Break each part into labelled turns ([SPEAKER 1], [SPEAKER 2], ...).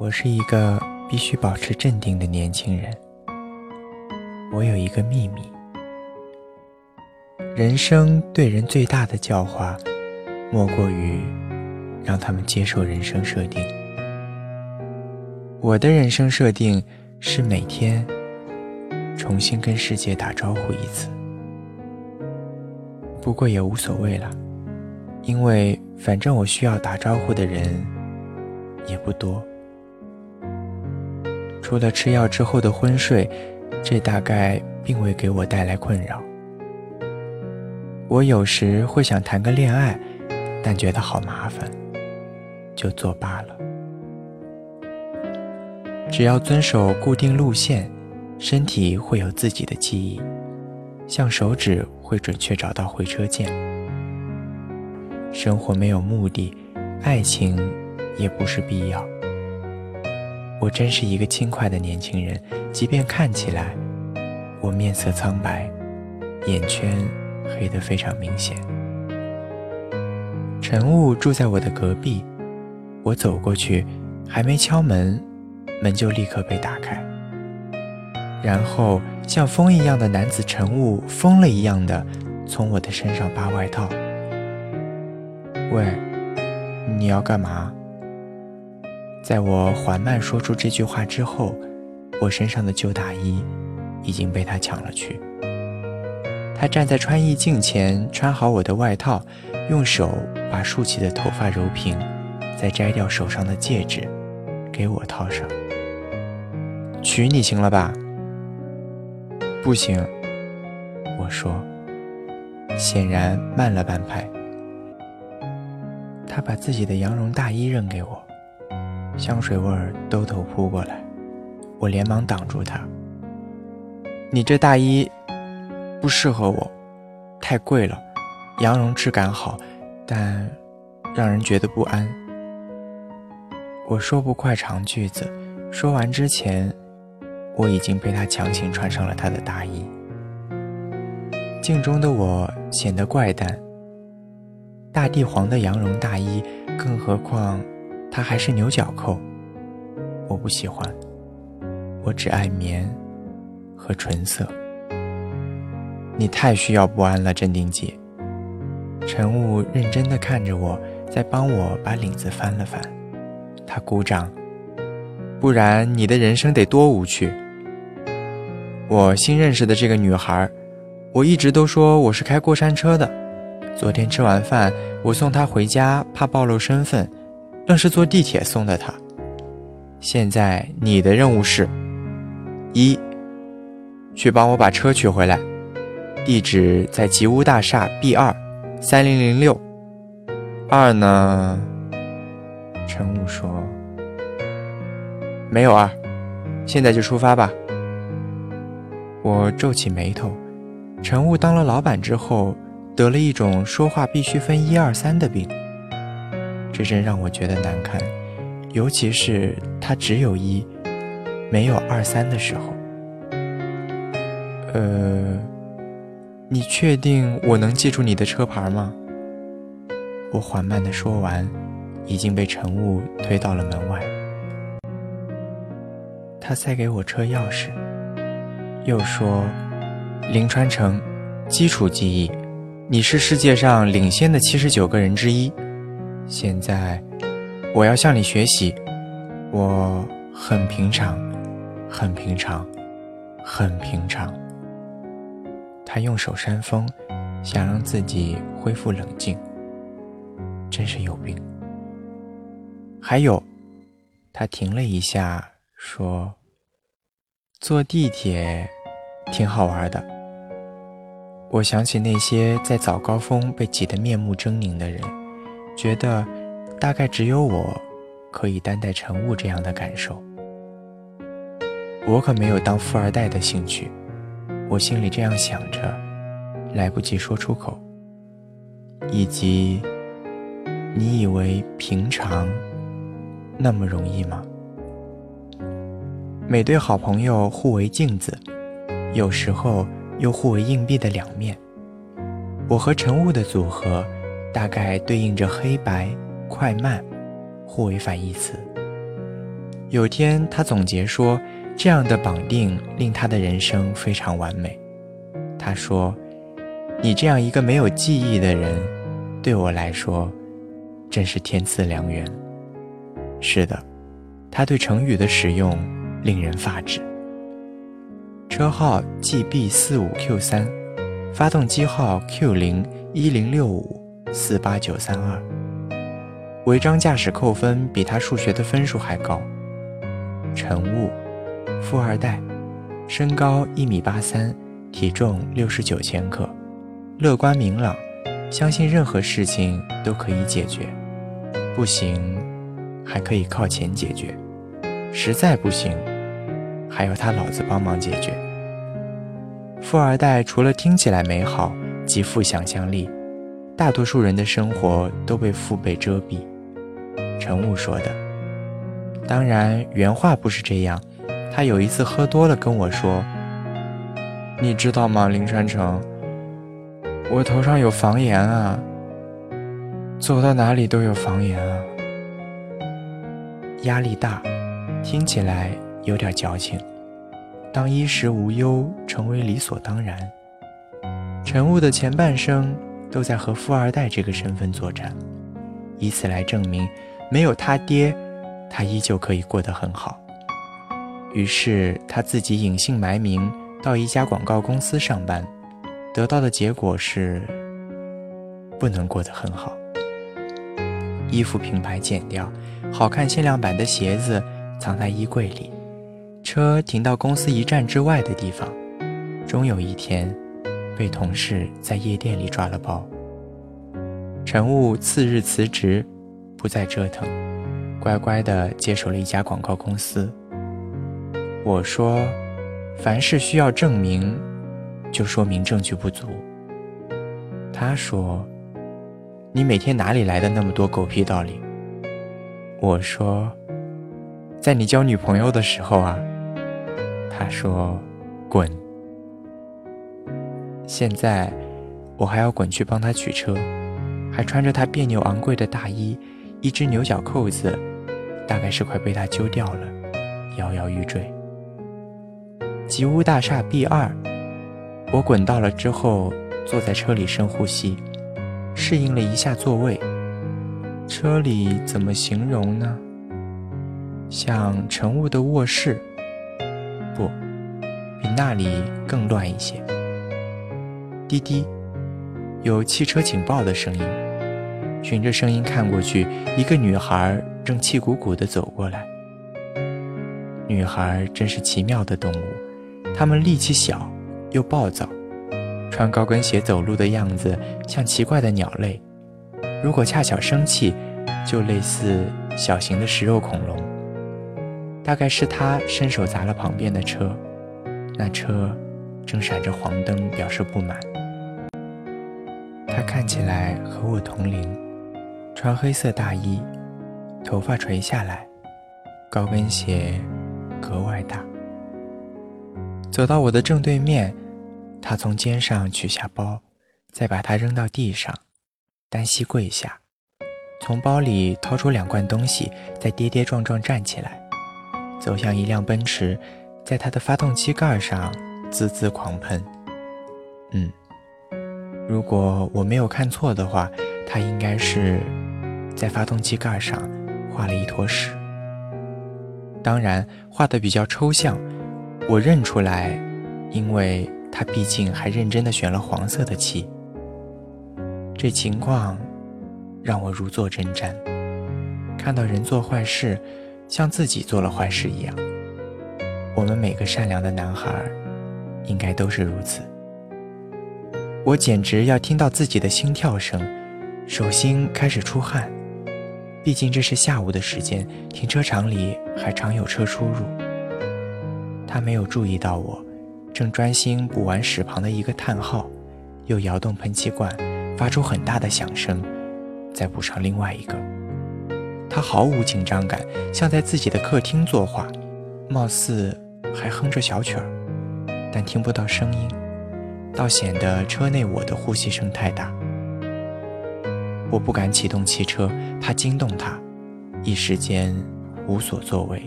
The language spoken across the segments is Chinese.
[SPEAKER 1] 我是一个必须保持镇定的年轻人。我有一个秘密：人生对人最大的教化，莫过于让他们接受人生设定。我的人生设定是每天重新跟世界打招呼一次。不过也无所谓了，因为反正我需要打招呼的人也不多。除了吃药之后的昏睡，这大概并未给我带来困扰。我有时会想谈个恋爱，但觉得好麻烦，就作罢了。只要遵守固定路线，身体会有自己的记忆，像手指会准确找到回车键。生活没有目的，爱情也不是必要。我真是一个轻快的年轻人，即便看起来我面色苍白，眼圈黑得非常明显。陈雾住在我的隔壁，我走过去，还没敲门，门就立刻被打开。然后像风一样的男子陈雾疯了一样的从我的身上扒外套。喂，你要干嘛？在我缓慢说出这句话之后，我身上的旧大衣已经被他抢了去。他站在穿衣镜前，穿好我的外套，用手把竖起的头发揉平，再摘掉手上的戒指，给我套上。娶你行了吧？不行，我说，显然慢了半拍。他把自己的羊绒大衣扔给我。香水味儿兜头扑过来，我连忙挡住他。你这大衣不适合我，太贵了，羊绒质感好，但让人觉得不安。我说不快长句子，说完之前，我已经被他强行穿上了他的大衣。镜中的我显得怪诞。大地黄的羊绒大衣，更何况……它还是牛角扣，我不喜欢。我只爱棉和纯色。你太需要不安了，镇定剂。陈雾认真地看着我，再帮我把领子翻了翻。他鼓掌。不然你的人生得多无趣。我新认识的这个女孩，我一直都说我是开过山车的。昨天吃完饭，我送她回家，怕暴露身份。愣是坐地铁送的他。现在你的任务是：一，去帮我把车取回来，地址在吉屋大厦 B 二三零零六。二呢？陈武说：“没有二，现在就出发吧。”我皱起眉头。陈雾当了老板之后，得了一种说话必须分一二三的病。这真让我觉得难堪，尤其是他只有一，没有二三的时候。呃，你确定我能记住你的车牌吗？我缓慢的说完，已经被晨雾推到了门外。他塞给我车钥匙，又说：“林川城，基础记忆，你是世界上领先的七十九个人之一。”现在，我要向你学习。我很平常，很平常，很平常。他用手扇风，想让自己恢复冷静。真是有病。还有，他停了一下，说：“坐地铁挺好玩的。”我想起那些在早高峰被挤得面目狰狞的人。觉得大概只有我可以担待乘务这样的感受。我可没有当富二代的兴趣，我心里这样想着，来不及说出口。以及，你以为平常那么容易吗？每对好朋友互为镜子，有时候又互为硬币的两面。我和乘务的组合。大概对应着黑白、快慢，互为反义词。有天，他总结说，这样的绑定令他的人生非常完美。他说：“你这样一个没有记忆的人，对我来说，真是天赐良缘。”是的，他对成语的使用令人发指。车号 GB 四五 Q 三，发动机号 Q 零一零六五四八九三二，违章驾驶扣分比他数学的分数还高。陈雾，富二代，身高一米八三，体重六十九千克，乐观明朗，相信任何事情都可以解决，不行还可以靠钱解决，实在不行还要他老子帮忙解决。富二代除了听起来美好，极富想象力，大多数人的生活都被父辈遮蔽。陈雾说的。当然，原话不是这样。他有一次喝多了跟我说：“你知道吗，林山成，我头上有房檐啊，走到哪里都有房檐啊。”压力大，听起来有点矫情。当衣食无忧成为理所当然，陈雾的前半生都在和富二代这个身份作战，以此来证明没有他爹。他依旧可以过得很好，于是他自己隐姓埋名到一家广告公司上班，得到的结果是不能过得很好。衣服品牌剪掉，好看限量版的鞋子藏在衣柜里，车停到公司一站之外的地方，终有一天被同事在夜店里抓了包。陈雾次日辞职，不再折腾。乖乖地接手了一家广告公司。我说：“凡事需要证明，就说明证据不足。”他说：“你每天哪里来的那么多狗屁道理？”我说：“在你交女朋友的时候啊。”他说：“！”现在我还要滚去帮他取车，还穿着他别扭昂贵的大衣。一只牛角扣子，大概是快被他揪掉了，摇摇欲坠。吉屋大厦 B 二，我滚到了之后，坐在车里深呼吸，适应了一下座位。车里怎么形容呢？像乘务的卧室，不，比那里更乱一些。滴滴，有汽车警报的声音。循着声音看过去，一个女孩正气鼓鼓地走过来。女孩真是奇妙的动物，她们力气小又暴躁，穿高跟鞋走路的样子像奇怪的鸟类。如果恰巧生气，就类似小型的食肉恐龙。大概是她伸手砸了旁边的车，那车正闪着黄灯，表示不满。他看起来和我同龄。穿黑色大衣，头发垂下来，高跟鞋格外大。走到我的正对面，他从肩上取下包，再把它扔到地上，单膝跪下，从包里掏出两罐东西，再跌跌撞撞站起来，走向一辆奔驰，在它的发动机盖上滋滋狂喷。嗯，如果我没有看错的话，他应该是。在发动机盖上画了一坨屎，当然画的比较抽象，我认出来，因为他毕竟还认真的选了黄色的漆。这情况让我如坐针毡，看到人做坏事，像自己做了坏事一样。我们每个善良的男孩，应该都是如此。我简直要听到自己的心跳声，手心开始出汗。毕竟这是下午的时间，停车场里还常有车出入。他没有注意到我，正专心补完屎旁的一个叹号，又摇动喷气罐，发出很大的响声，再补上另外一个。他毫无紧张感，像在自己的客厅作画，貌似还哼着小曲儿，但听不到声音，倒显得车内我的呼吸声太大。我不敢启动汽车，怕惊动他，一时间无所作为。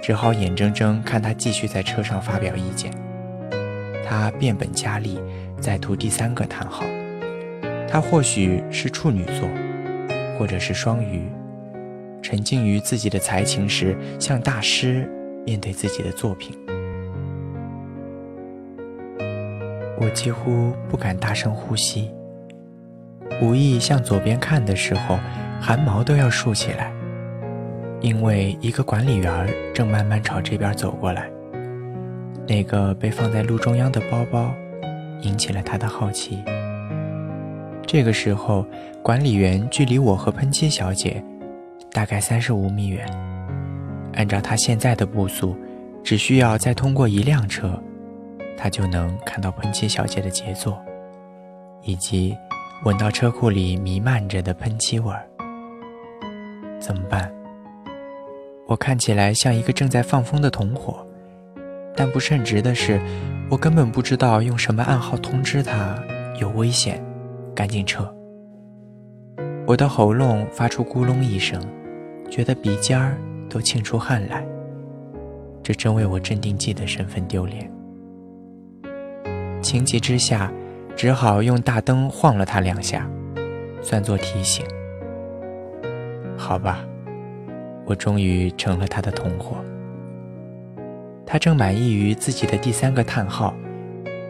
[SPEAKER 1] 只好眼睁睁看他继续在车上发表意见。他变本加厉，在涂第三个叹号。他或许是处女座，或者是双鱼，沉浸于自己的才情时，像大师面对自己的作品。我几乎不敢大声呼吸，无意向左边看的时候，汗毛都要竖起来，因为一个管理员正慢慢朝这边走过来。那个被放在路中央的包包，引起了他的好奇。这个时候，管理员距离我和喷漆小姐大概三十五米远。按照他现在的步速，只需要再通过一辆车，他就能看到喷漆小姐的杰作，以及闻到车库里弥漫着的喷漆味儿。怎么办？我看起来像一个正在放风的同伙。但不称职的是，我根本不知道用什么暗号通知他有危险，赶紧撤。我的喉咙发出咕隆一声，觉得鼻尖儿都沁出汗来。这真为我镇定剂的身份丢脸。情急之下，只好用大灯晃了他两下，算作提醒。好吧，我终于成了他的同伙。他正满意于自己的第三个叹号，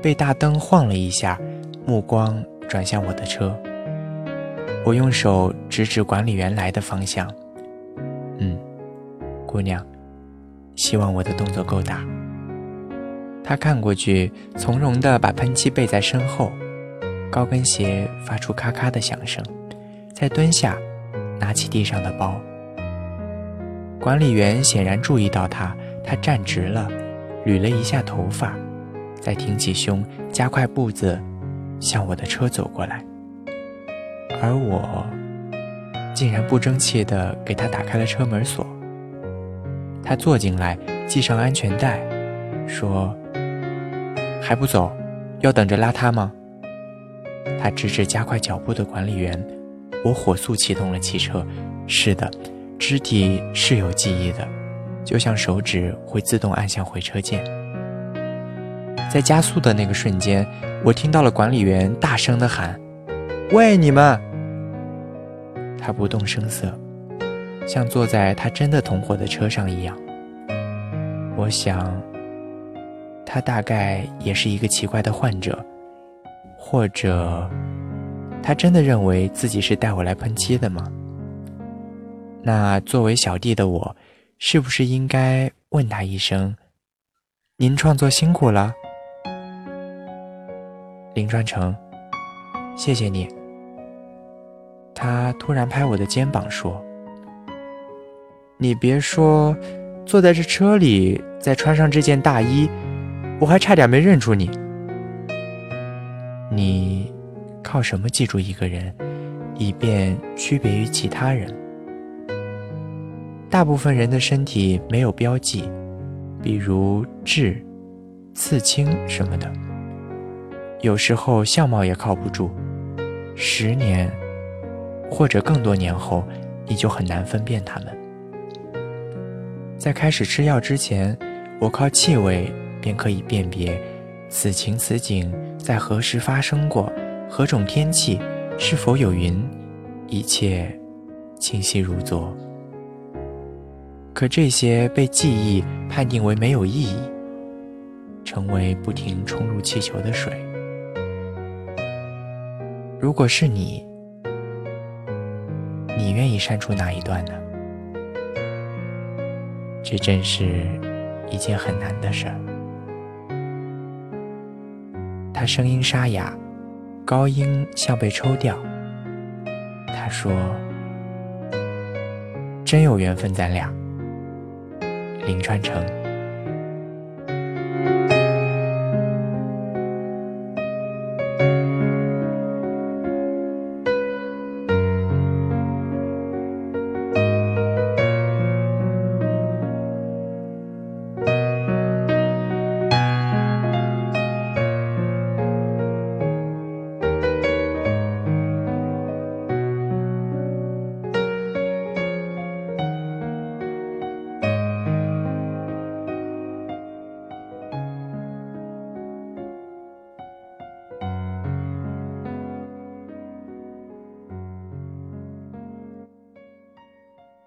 [SPEAKER 1] 被大灯晃了一下，目光转向我的车。我用手指指管理员来的方向。嗯，姑娘，希望我的动作够大。他看过去，从容地把喷漆背在身后，高跟鞋发出咔咔的响声，再蹲下，拿起地上的包。管理员显然注意到他。他站直了，捋了一下头发，再挺起胸，加快步子，向我的车走过来。而我竟然不争气地给他打开了车门锁。他坐进来，系上安全带，说：“还不走？要等着拉他吗？”他指指加快脚步的管理员，我火速启动了汽车。是的，肢体是有记忆的。就像手指会自动按向回车键，在加速的那个瞬间，我听到了管理员大声的喊：“喂，你们！”他不动声色，像坐在他真的同伙的车上一样。我想，他大概也是一个奇怪的患者，或者他真的认为自己是带我来喷漆的吗？那作为小弟的我。是不是应该问他一声：“您创作辛苦了，林川成，谢谢你。”他突然拍我的肩膀说：“你别说，坐在这车里，再穿上这件大衣，我还差点没认出你。你靠什么记住一个人，以便区别于其他人？”大部分人的身体没有标记，比如痣、刺青什么的。有时候相貌也靠不住，十年或者更多年后，你就很难分辨他们。在开始吃药之前，我靠气味便可以辨别此情此景在何时发生过，何种天气，是否有云，一切清晰如昨。可这些被记忆判定为没有意义，成为不停冲入气球的水。如果是你，你愿意删除哪一段呢？这真是一件很难的事儿。他声音沙哑，高音像被抽掉。他说：“真有缘分，咱俩。”林川成。